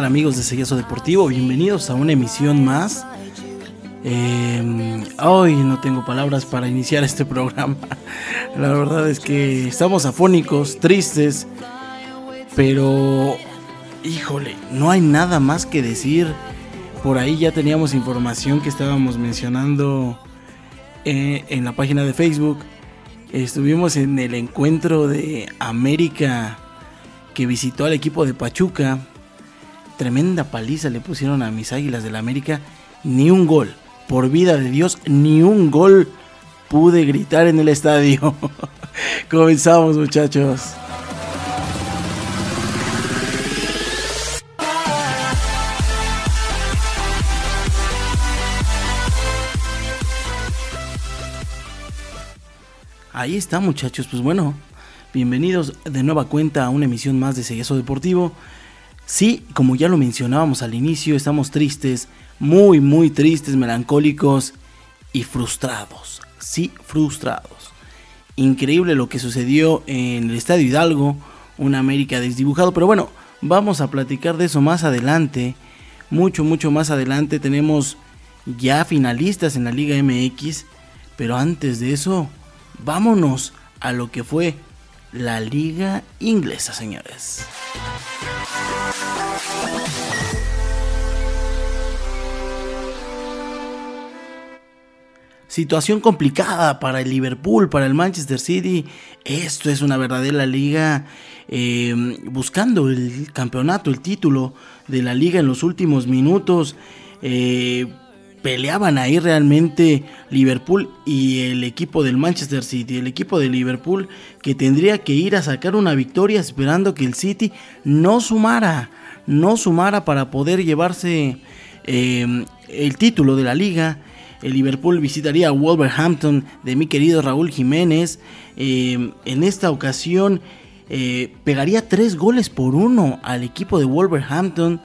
¿Qué tal amigos de Sellezo Deportivo? Bienvenidos a una emisión más. Hoy no tengo palabras para iniciar este programa. La verdad es que estamos afónicos, tristes, pero híjole, no hay nada más que decir. Por ahí ya teníamos información que estábamos mencionando eh, en la página de Facebook. Estuvimos en el encuentro de América que visitó al equipo de Pachuca Tremenda paliza le pusieron a mis Águilas del América. Ni un gol. Por vida de Dios, ni un gol pude gritar en el estadio. Comenzamos muchachos. Ahí está muchachos, pues bueno, bienvenidos de nueva cuenta a una emisión más de Segueso Deportivo. Sí, como ya lo mencionábamos al inicio, estamos tristes, muy, muy tristes, melancólicos y frustrados. Sí, frustrados. Increíble lo que sucedió en el Estadio Hidalgo, un América desdibujado, pero bueno, vamos a platicar de eso más adelante. Mucho, mucho más adelante tenemos ya finalistas en la Liga MX, pero antes de eso, vámonos a lo que fue la Liga Inglesa, señores. Situación complicada para el Liverpool, para el Manchester City. Esto es una verdadera liga eh, buscando el campeonato, el título de la liga en los últimos minutos. Eh, peleaban ahí realmente Liverpool y el equipo del Manchester City, el equipo de Liverpool que tendría que ir a sacar una victoria esperando que el City no sumara, no sumara para poder llevarse eh, el título de la liga el Liverpool visitaría a Wolverhampton de mi querido Raúl Jiménez. Eh, en esta ocasión eh, pegaría tres goles por uno al equipo de Wolverhampton.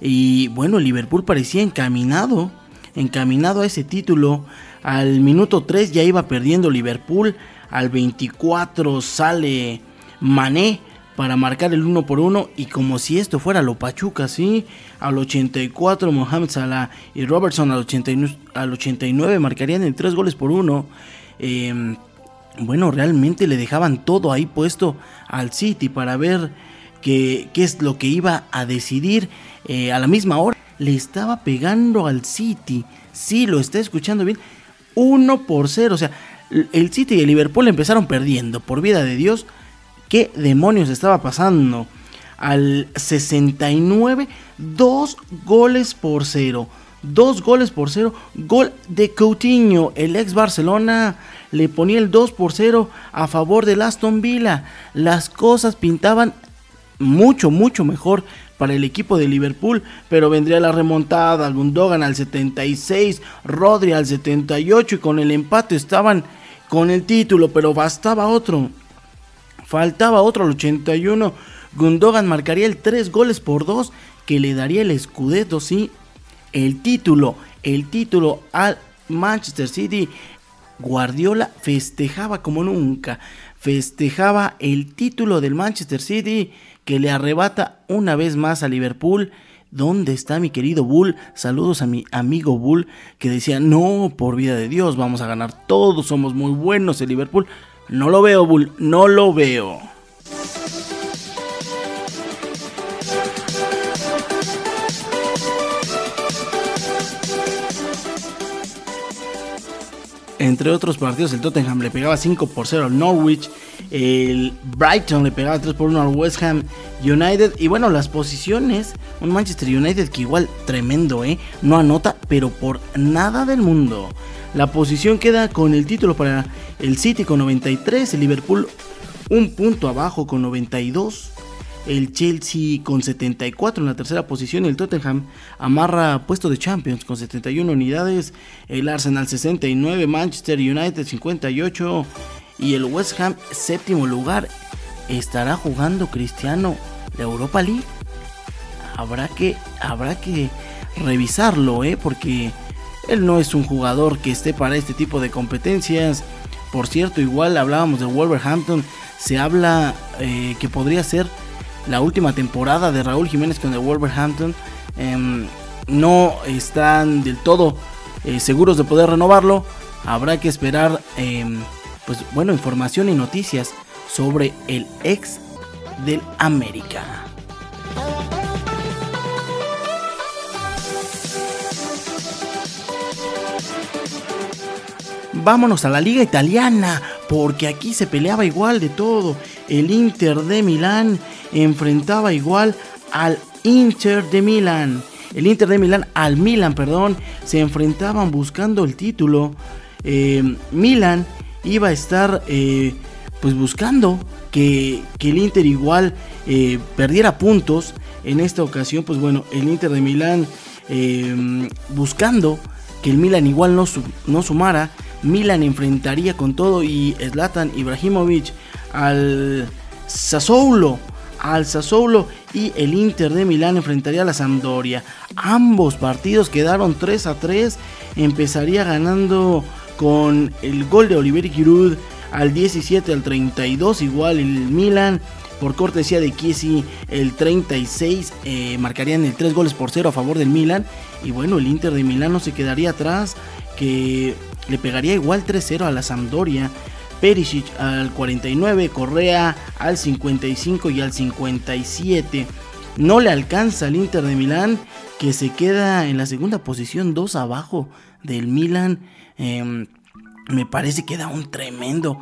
Y bueno, Liverpool parecía encaminado, encaminado a ese título. Al minuto 3 ya iba perdiendo Liverpool. Al 24 sale Mané para marcar el 1 por 1 y como si esto fuera lo Pachuca, ¿sí? Al 84 Mohamed Salah y Robertson al 89, al 89 marcarían en 3 goles por 1. Em, bueno, realmente le dejaban todo ahí puesto al City para ver qué, qué es lo que iba a decidir eh, a la misma hora. Le estaba pegando al City, sí, lo está escuchando bien, 1 por 0. O sea, el City y el Liverpool empezaron perdiendo, por vida de Dios ¿Qué demonios estaba pasando? Al 69, dos goles por cero. Dos goles por cero. Gol de Coutinho. El ex Barcelona le ponía el 2 por 0 a favor del Aston Villa. Las cosas pintaban mucho, mucho mejor para el equipo de Liverpool, pero vendría la remontada, Gundogan al 76, Rodri al 78 y con el empate estaban con el título, pero bastaba otro. Faltaba otro al 81. Gundogan marcaría el 3 goles por 2 que le daría el escudeto, sí. El título, el título al Manchester City. Guardiola festejaba como nunca. Festejaba el título del Manchester City que le arrebata una vez más a Liverpool. ¿Dónde está mi querido Bull? Saludos a mi amigo Bull que decía, no, por vida de Dios, vamos a ganar todos, somos muy buenos el Liverpool. No lo veo, Bull, no lo veo. Entre otros partidos, el Tottenham le pegaba 5 por 0 al Norwich. El Brighton le pegaba 3 por 1 al West Ham United. Y bueno, las posiciones. Un Manchester United que igual tremendo, ¿eh? No anota, pero por nada del mundo. La posición queda con el título para el City con 93, el Liverpool un punto abajo con 92, el Chelsea con 74 en la tercera posición el Tottenham amarra puesto de Champions con 71 unidades, el Arsenal 69, Manchester United 58 y el West Ham séptimo lugar. ¿Estará jugando Cristiano la Europa League? Habrá que, habrá que revisarlo, ¿eh? porque él no es un jugador que esté para este tipo de competencias. Por cierto, igual hablábamos de Wolverhampton. Se habla eh, que podría ser la última temporada de Raúl Jiménez con el Wolverhampton. Em, no están del todo eh, seguros de poder renovarlo. Habrá que esperar, em, pues bueno, información y noticias sobre el ex del América. Vámonos a la liga italiana, porque aquí se peleaba igual de todo. El Inter de Milán enfrentaba igual al Inter de Milán. El Inter de Milán al Milan, perdón, se enfrentaban buscando el título. Eh, Milan iba a estar eh, pues buscando que, el Inter igual eh, perdiera puntos. En esta ocasión, pues bueno, el Inter de Milán buscando que el Milan igual no, no sumara. Milan enfrentaría con todo y Zlatan Ibrahimovic al Sassuolo al Sassuolo y el Inter de Milán enfrentaría a la Sampdoria. Ambos partidos quedaron 3 a 3. Empezaría ganando con el gol de Oliver Giroud al 17 al 32 igual el Milan por cortesía de Chiesi el 36 eh, marcarían el 3 goles por 0 a favor del Milan y bueno el Inter de Milán no se quedaría atrás que le pegaría igual 3-0 a la Sampdoria Perisic al 49, Correa al 55 y al 57. No le alcanza al Inter de Milán, que se queda en la segunda posición, dos abajo del Milan. Em, me parece que da un tremendo,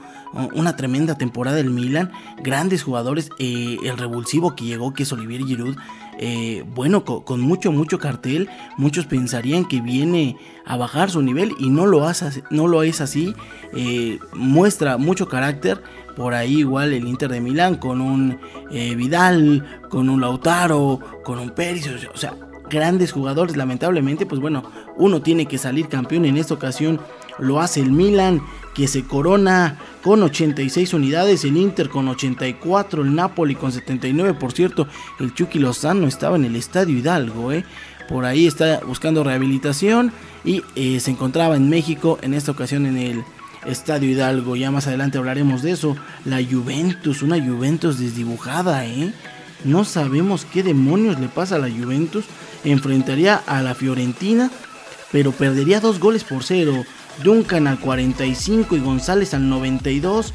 una tremenda temporada del Milan. Grandes jugadores, eh, el revulsivo que llegó, que es Olivier Giroud, eh, bueno, con, mucho, mucho cartel, muchos pensarían que viene a bajar su nivel y no lo, hace, no lo es así. Eh, muestra mucho carácter. Por ahí igual el Inter de Milán con un Vidal, con un Lautaro, con un Pérez, o sea, grandes jugadores. Lamentablemente, pues bueno, uno tiene que salir campeón en esta ocasión. Lo hace el Milan, que se corona con 86 unidades, el Inter con 84, el Napoli con 79, por cierto, el Chucky Lozano estaba en el Estadio Hidalgo, ¿eh? por ahí está buscando rehabilitación y eh, se encontraba en México, en esta ocasión en el Estadio Hidalgo, ya más adelante hablaremos de eso, la Juventus, una Juventus desdibujada, ¿eh? no sabemos qué demonios le pasa a la Juventus, enfrentaría a la Fiorentina, pero perdería dos goles por cero. Duncan al 45 y González al 92.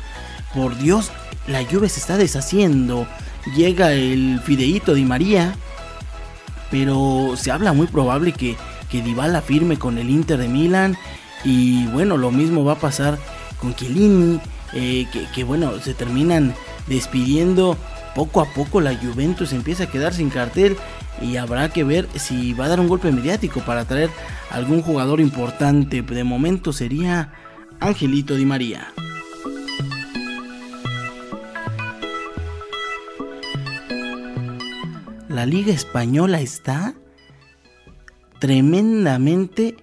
Por Dios, la lluvia se está deshaciendo. Llega el fideíto de María. Pero se habla muy probable que, que Dybala firme con el Inter de Milán. Y bueno, lo mismo va a pasar con Chiellini. Eh, que, que bueno, se terminan despidiendo poco a poco la Juventus empieza a quedar sin cartel y habrá que ver si va a dar un golpe mediático para traer algún jugador importante. De momento sería Angelito Di María. La liga española está tremendamente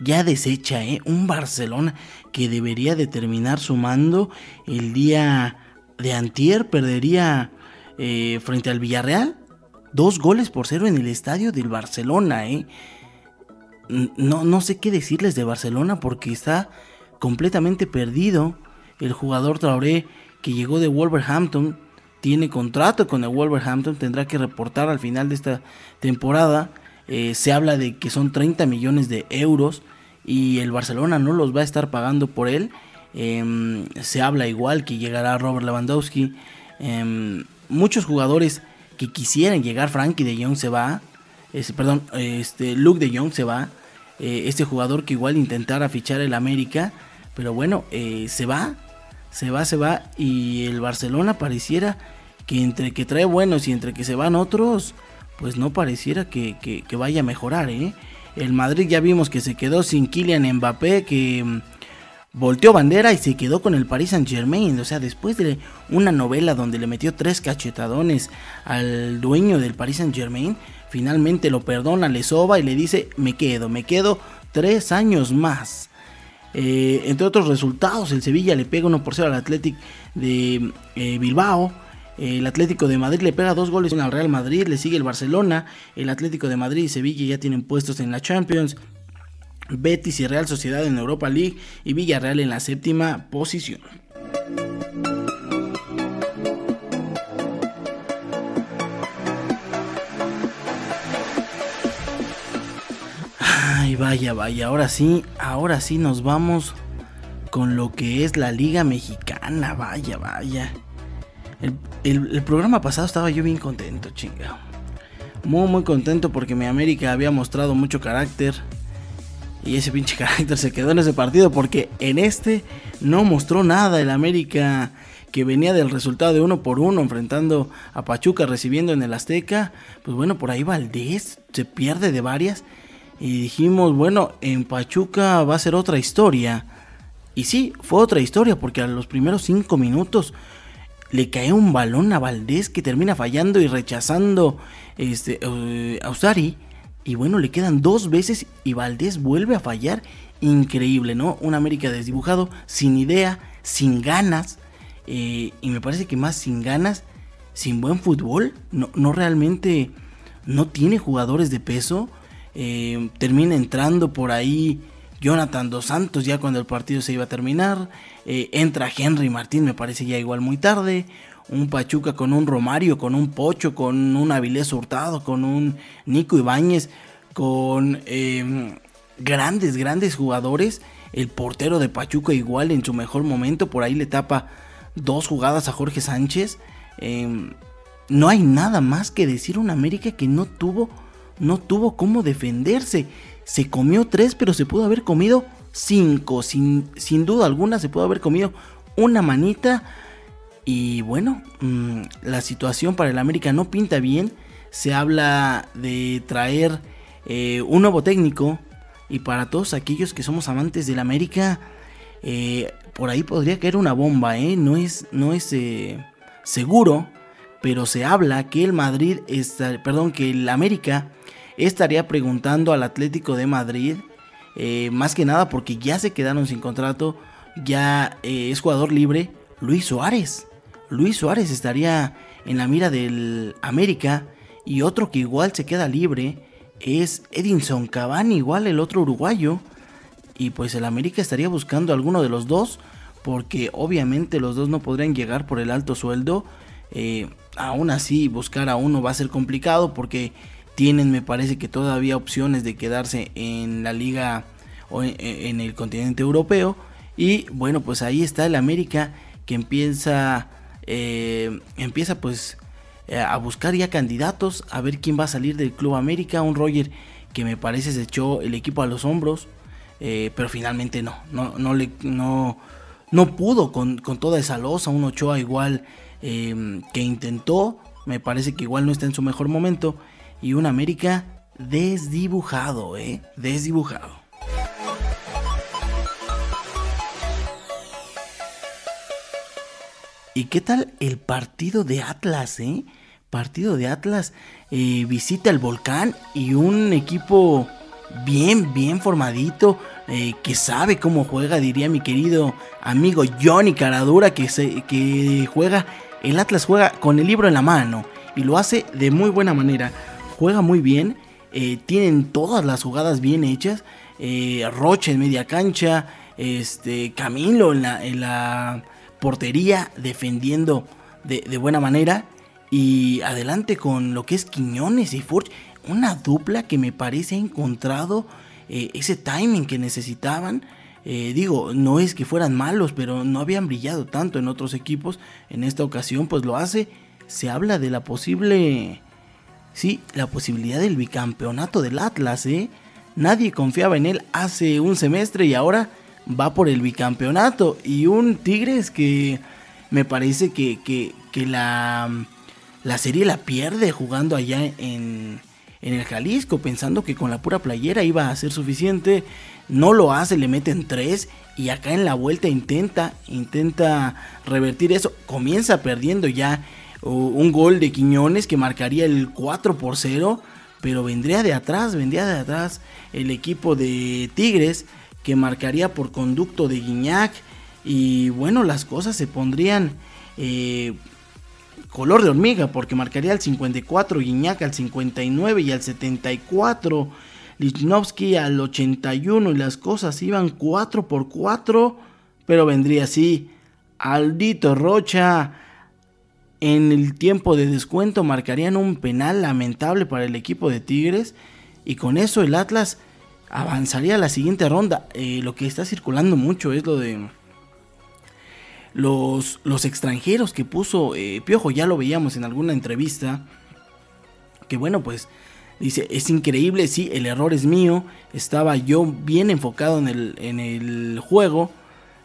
ya deshecha, ¿eh? Un Barcelona que debería de terminar sumando el día de antier, perdería eh, frente al Villarreal. Dos goles por cero en el estadio del Barcelona, ¿eh? No, no sé qué decirles de Barcelona porque está completamente perdido. El jugador Traoré que llegó de Wolverhampton tiene contrato con el Wolverhampton, tendrá que reportar al final de esta temporada. Eh, se habla de que son 30 millones de euros y el Barcelona no los va a estar pagando por él. Em, se habla igual que llegará Robert Lewandowski. Em, muchos jugadores que quisieran llegar, Frankie de Jong se va, perdón, este, Luke de Jong se va, eh, este jugador que igual intentara fichar el América, pero bueno, eh, se va, se va, se va, y el Barcelona pareciera que entre que trae buenos y entre que se van otros, pues no pareciera que, que vaya a mejorar, ¿eh? El Madrid ya vimos que se quedó sin Kylian Mbappé, que volteó bandera y se quedó con el Paris Saint Germain. O sea, después de una novela donde le metió tres cachetadones al dueño del Paris Saint Germain, finalmente lo perdona, le soba y le dice, me quedo, me quedo tres años más. Eh, entre otros resultados, el Sevilla le pega uno por 0 al Atlético de eh, Bilbao. El Atlético de Madrid le pega dos goles al Real Madrid, le sigue el Barcelona. El Atlético de Madrid y Sevilla ya tienen puestos en la Champions. Betis y Real Sociedad en Europa League y Villarreal en la séptima posición. Ay, vaya, vaya, ahora sí, ahora sí nos vamos con lo que es la Liga Mexicana, vaya, vaya. El, el, programa pasado estaba yo bien contento, chinga. Muy, muy contento porque mi América había mostrado mucho carácter y ese pinche carácter se quedó en ese partido porque en este no mostró nada el América que venía del resultado de uno por uno enfrentando a Pachuca recibiendo en el Azteca. Pues bueno, por ahí Valdés se pierde de varias y dijimos, bueno, en Pachuca va a ser otra historia. Y sí, fue otra historia, porque a los primeros cinco minutos le cae un balón a Valdés que termina fallando y rechazando este, eh, a Usari. Y bueno, le quedan dos veces y Valdés vuelve a fallar. Increíble, ¿no? Un América desdibujado, sin idea, sin ganas. Eh, y me parece que más sin ganas, sin buen fútbol. No, no realmente, no tiene jugadores de peso. Eh, termina entrando por ahí Jonathan Dos Santos ya cuando el partido se iba a terminar. Eh, entra Henry Martín, me parece ya igual muy tarde. Un Pachuca con un Romario, con un Pocho, con un Avilés Hurtado, con un Nico Ibáñez, con em, grandes, grandes jugadores. El portero de Pachuca igual en su mejor momento, por ahí le tapa dos jugadas a Jorge Sánchez. Em, no hay nada más que decir un América que no tuvo no tuvo cómo defenderse. Se comió tres, pero se pudo haber comido cinco. Sin, sin duda alguna se pudo haber comido una manita. Y bueno, mm, la situación para el América no pinta bien. Se habla de traer eh, un nuevo técnico. Y para todos aquellos que somos amantes del América, eh, por ahí podría caer una bomba, ¿eh? No es, no es seguro, pero se habla que el Madrid, está, perdón, que el América estaría preguntando al Atlético de Madrid, eh, más que nada porque ya se quedaron sin contrato, ya eh, es jugador libre, Luis Suárez. Luis Suárez estaría en la mira del América y otro que igual se queda libre es Edinson Cavani, igual el otro uruguayo. Y pues el América estaría buscando alguno de los dos porque obviamente los dos no podrían llegar por el alto sueldo. Eh, aún así buscar a uno va a ser complicado porque tienen, me parece que todavía opciones de quedarse en la liga o en, el continente europeo. Y bueno, pues ahí está el América que empieza, eh, empieza pues eh, a buscar ya candidatos, a ver quién va a salir del Club América. Un Roger que me parece se echó el equipo a los hombros, eh, pero finalmente no, no, no, le, no, no pudo con, con toda esa losa. Un Ochoa igual que intentó, me parece que igual no está en su mejor momento y un América desdibujado, ¿eh? Desdibujado. ¿Y qué tal el partido de Atlas, eh? Partido de Atlas eh, visita el volcán y un equipo bien, bien formadito, eh, que sabe cómo juega, diría mi querido amigo Johnny Caradura, que, se, que juega, el Atlas juega con el libro en la mano y lo hace de muy buena manera juega muy bien, eh, tienen todas las jugadas bien hechas, eh, Roche en media cancha, este, Camilo en la, en la portería defendiendo de, buena manera y adelante con lo que es Quiñones y Furch, una dupla que me parece ha encontrado eh, ese timing que necesitaban. digo, no es que fueran malos, pero no habían brillado tanto en otros equipos. En esta ocasión, pues lo hace. Se habla de la posible Sí, la posibilidad del bicampeonato del Atlas, ¿eh? Nadie confiaba en él hace un semestre y ahora va por el bicampeonato. Y un Tigres que me parece que, que, la, la serie la pierde jugando allá en, en el Jalisco, pensando que con la pura playera iba a ser suficiente. No lo hace, le meten tres y acá en la vuelta intenta, intenta revertir eso. Comienza perdiendo ya un gol de Quiñones que marcaría el 4 por 0, pero vendría de atrás, vendría de atrás el equipo de Tigres que marcaría por conducto de Guiñac y bueno, las cosas se pondrían eh, color de hormiga porque marcaría al 54 Guiñac al 59 y al 74 Lichnowsky al 81 y las cosas iban 4 por 4, pero vendría así Aldito Rocha en el tiempo de descuento marcarían un penal lamentable para el equipo de Tigres y con eso el Atlas avanzaría a la siguiente ronda. Eh, lo que está circulando mucho es lo de los, los extranjeros que puso eh, Piojo. Ya lo veíamos en alguna entrevista. Que bueno, pues dice, es increíble, sí, el error es mío. Estaba yo bien enfocado en el, en el juego.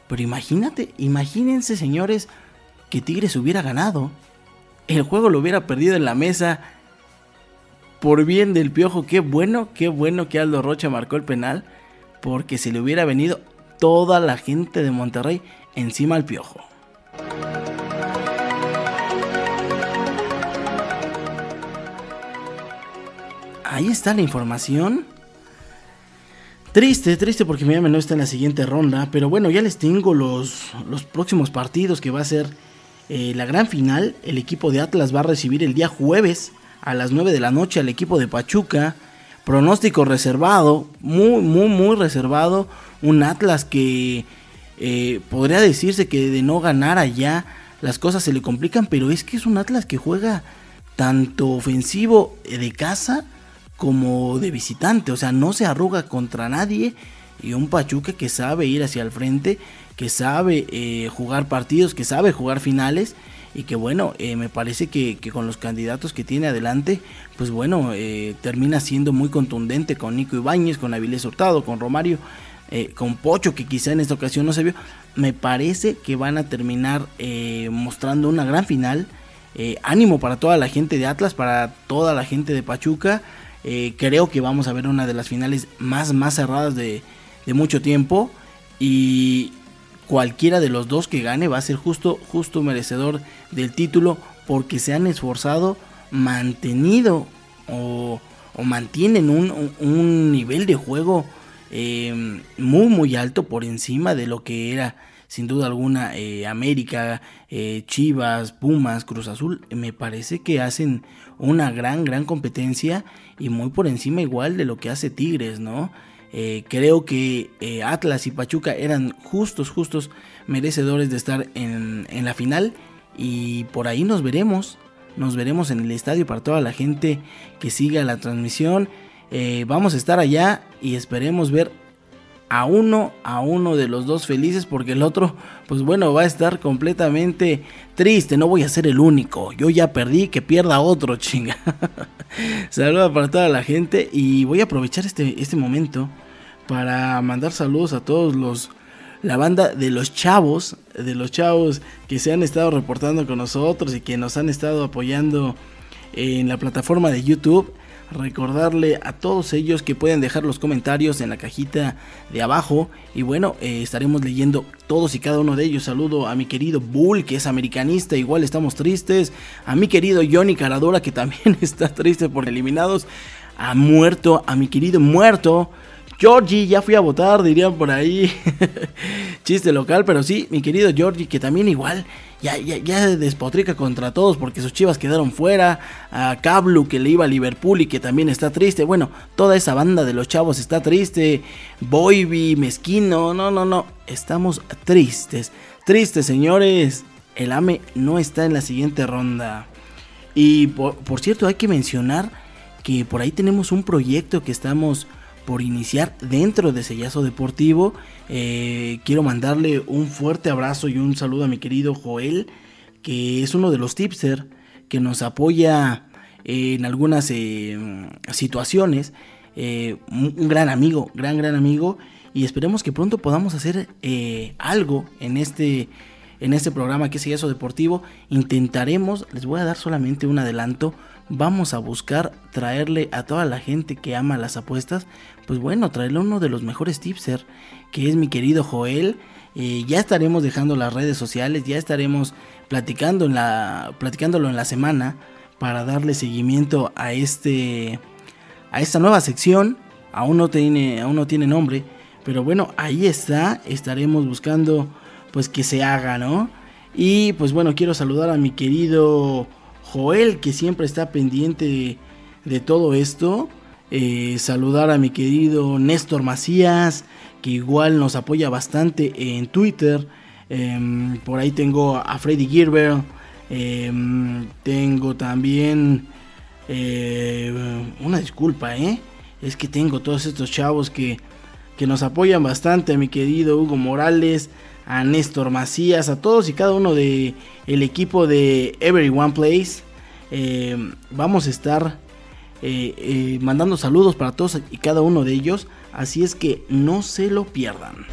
Pero imagínate, imagínense señores, que Tigres hubiera ganado. El juego lo hubiera perdido en la mesa por bien del Piojo, qué bueno, qué bueno que Aldo Rocha marcó el penal, porque se le hubiera venido toda la gente de Monterrey encima al Piojo. Ahí está la información. Triste, triste porque Miami no está en la siguiente ronda, pero bueno, ya les tengo los, los próximos partidos que va a ser eh, la gran final. El equipo de Atlas va a recibir el día jueves a las 9 de la noche al equipo de Pachuca. Pronóstico reservado, muy, muy, muy reservado. Un Atlas que eh, podría decirse que de no ganar allá las cosas se le complican, pero es que es un Atlas que juega tanto ofensivo de casa como de visitante, o sea, no se arruga contra nadie y un Pachuca que sabe ir hacia el frente, que sabe eh, jugar partidos, que sabe jugar finales y que bueno, eh, me parece que, con los candidatos que tiene adelante, pues bueno, eh, termina siendo muy contundente con Nico Ibáñez, con Avilés Hurtado, con Romario, eh, con Pocho, que quizá en esta ocasión no se vio. Me parece que van a terminar mostrando una gran final. ánimo para toda la gente de Atlas, para toda la gente de Pachuca. creo que vamos a ver una de las finales más, más cerradas de mucho tiempo. Y, cualquiera de los dos que gane va a ser justo, justo merecedor del título porque se han esforzado, mantenido o, mantienen un, nivel de juego em, muy muy alto por encima de lo que era sin duda alguna eh, América, eh, Chivas, Pumas, Cruz Azul. Me parece que hacen una gran, gran competencia y muy por encima igual de lo que hace Tigres, ¿no? Eh, creo que eh, Atlas y Pachuca eran justos, justos merecedores de estar en, la final. Y por ahí nos veremos. Nos veremos en el estadio para toda la gente que siga la transmisión. Eh, vamos a estar allá y esperemos ver a uno, a uno de los dos felices, porque el otro, pues bueno, va a estar completamente triste. No voy a ser el único. Yo ya perdí, que pierda otro, chinga. Saludos para toda la gente y voy a aprovechar este, este momento para mandar saludos a todos los la banda de los chavos, de los chavos que se han estado reportando con nosotros y que nos han estado apoyando en la plataforma de YouTube. Recordarle a todos ellos que pueden dejar los comentarios en la cajita de abajo. Y bueno, eh, estaremos leyendo todos y cada uno de ellos. Saludo a mi querido Bull, que es americanista, igual estamos tristes. A mi querido Johnny Caradora, que también está triste por eliminados. A muerto, a mi querido muerto. Georgie, ya fui a votar, dirían por ahí. Chiste local, pero sí, mi querido Georgie, que también igual ya, ya, despotrica contra todos porque sus chivas quedaron fuera. A Cablu, que le iba a Liverpool y que también está triste. Bueno, toda esa banda de los chavos está triste. Boyby, Mezquino, no, no, no. Estamos tristes. Tristes, señores. El AME no está en la siguiente ronda. Y por, por cierto, hay que mencionar que por ahí tenemos un proyecto que estamos por iniciar dentro de Sellazo Deportivo. Eh, quiero mandarle un fuerte abrazo y un saludo a mi querido Joel, que es uno de los tipster que nos apoya en algunas eh, situaciones. Eh, un gran amigo, gran, gran amigo. Y esperemos que pronto podamos hacer algo en este, en este programa que es Sellazo Deportivo. Intentaremos, les voy a dar solamente un adelanto vamos a buscar traerle a toda la gente que ama las apuestas, pues bueno, traerle uno de los mejores tipser, que es mi querido Joel. Eh, ya estaremos dejando las redes sociales, ya estaremos platicando en la, platicándolo en la semana para darle seguimiento a este, a esta nueva sección. Aún no tiene, aún no tiene nombre, pero bueno, ahí está. Estaremos buscando, pues que se haga, ¿no? Y pues bueno, quiero saludar a mi querido Joel, que siempre está pendiente de, todo esto. Eh, saludar a mi querido Néstor Macías, que igual nos apoya bastante en Twitter. Em, por ahí tengo a Freddy Gilbert. Em, tengo también eh, una disculpa, ¿eh? es que tengo todos estos chavos que, que nos apoyan bastante, a mi querido Hugo Morales, a Néstor Macías, a todos y cada uno de equipo de Everyone Place. Eh, vamos a estar eh, eh, mandando saludos para todos y cada uno de ellos, así es que no se lo pierdan.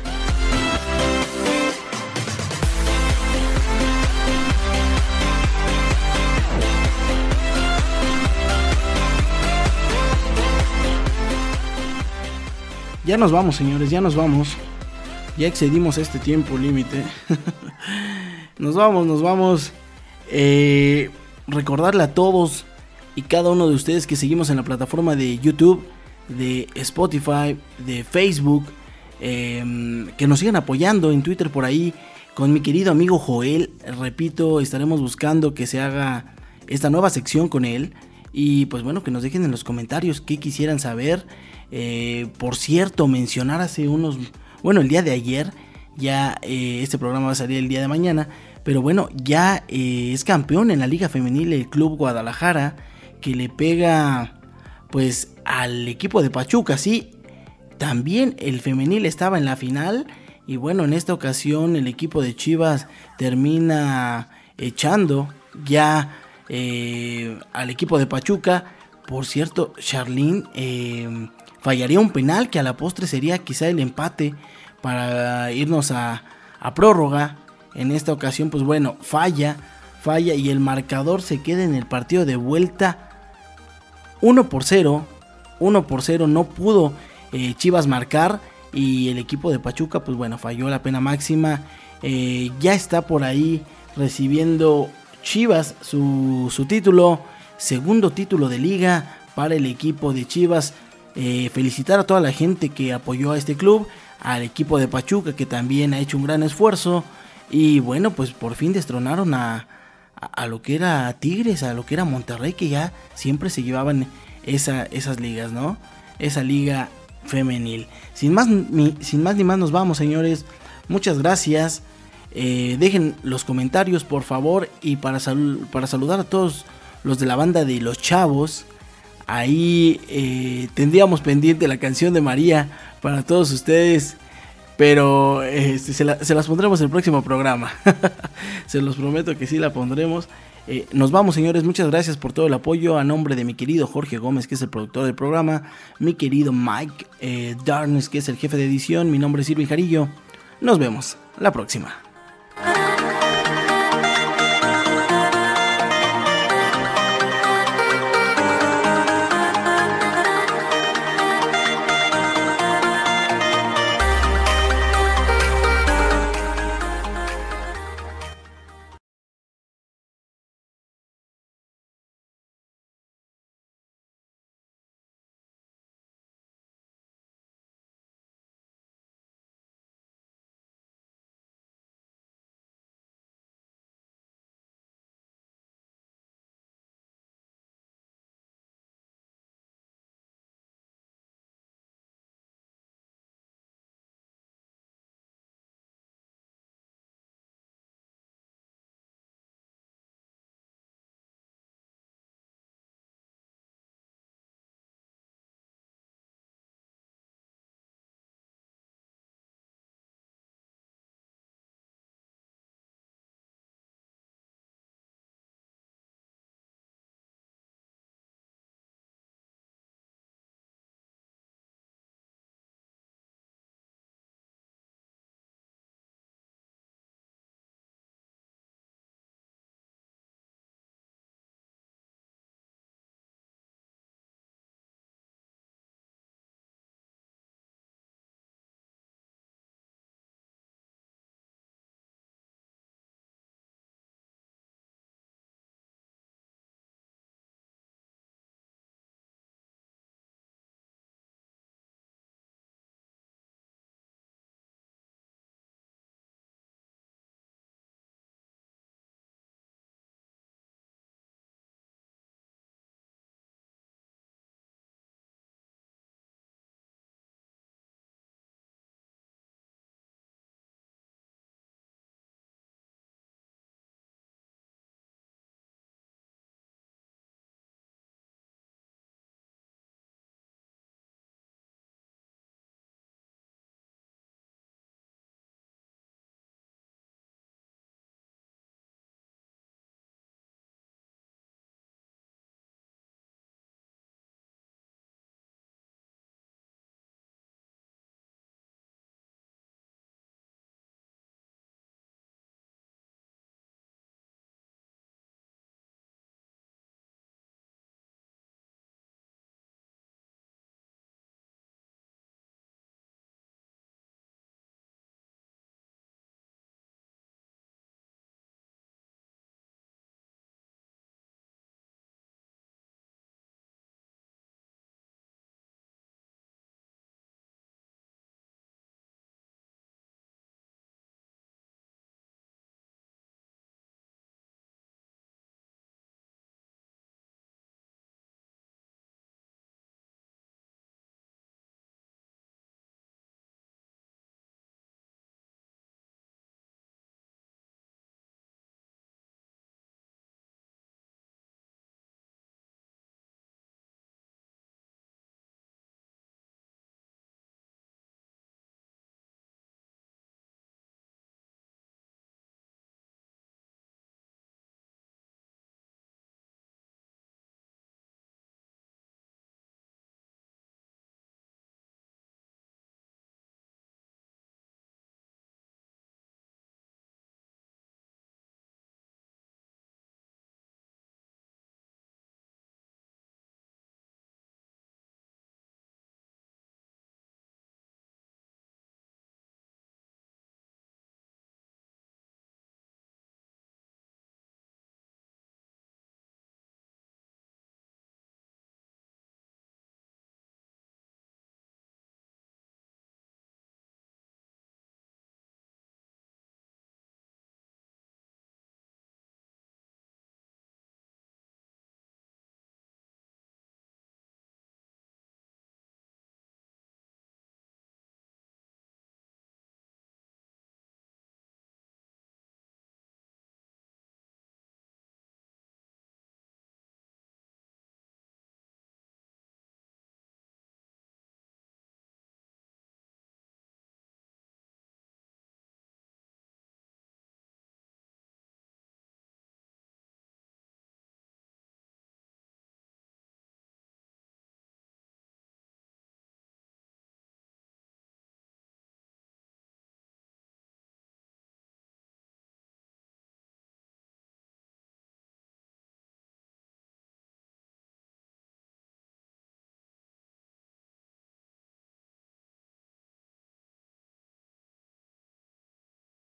Ya nos vamos, señores, ya nos vamos. Ya excedimos este tiempo límite. nos vamos, nos vamos. Eh, recordarle a todos y cada uno de ustedes que seguimos en la plataforma de YouTube, de Spotify, de Facebook, em, que nos sigan apoyando en Twitter por ahí. Con mi querido amigo Joel, repito, estaremos buscando que se haga esta nueva sección con él. Y pues bueno, que nos dejen en los comentarios qué quisieran saber. Eh, por cierto, mencionar hace unos, bueno, el día de ayer, ya eh, este programa va a salir el día de mañana, pero bueno, ya eh, es campeón en la Liga Femenil el Club Guadalajara, que le pega pues al equipo de Pachuca, sí. También el femenil estaba en la final y bueno, en esta ocasión el equipo de Chivas termina echando ya al equipo de Pachuca. Por cierto, Charlene fallaría un penal que a la postre sería quizá el empate para irnos a, prórroga. En esta ocasión, pues bueno, falla, falla y el marcador se queda en el partido de vuelta 1 por 0. 1 por 0 no pudo eh, Chivas marcar y el equipo de Pachuca, pues bueno, falló la pena máxima. Eh, ya está por ahí recibiendo Chivas su, título, segundo título de liga para el equipo de Chivas eh, felicitar a toda la gente que apoyó a este club, al equipo de Pachuca que también ha hecho un gran esfuerzo y bueno, pues por fin destronaron a, a, lo que era Tigres, a lo que era Monterrey, que ya siempre se llevaban esa, esas ligas, ¿no? Esa liga femenil. Sin más, ni, sin más ni más nos vamos, señores. Muchas gracias. Eh, dejen los comentarios, por favor. Y para, para saludar a todos los de la banda de Los Chavos. Ahí eh, tendríamos pendiente la canción de María para todos ustedes. Pero este, se, las pondremos en el próximo programa. se los prometo que sí la pondremos. Eh, nos vamos, señores. Muchas gracias por todo el apoyo. A nombre de mi querido Jorge Gómez, que es el productor del programa. Mi querido Mike eh, Darnes, que es el jefe de edición. Mi nombre es Irving Jarillo. Nos vemos la próxima.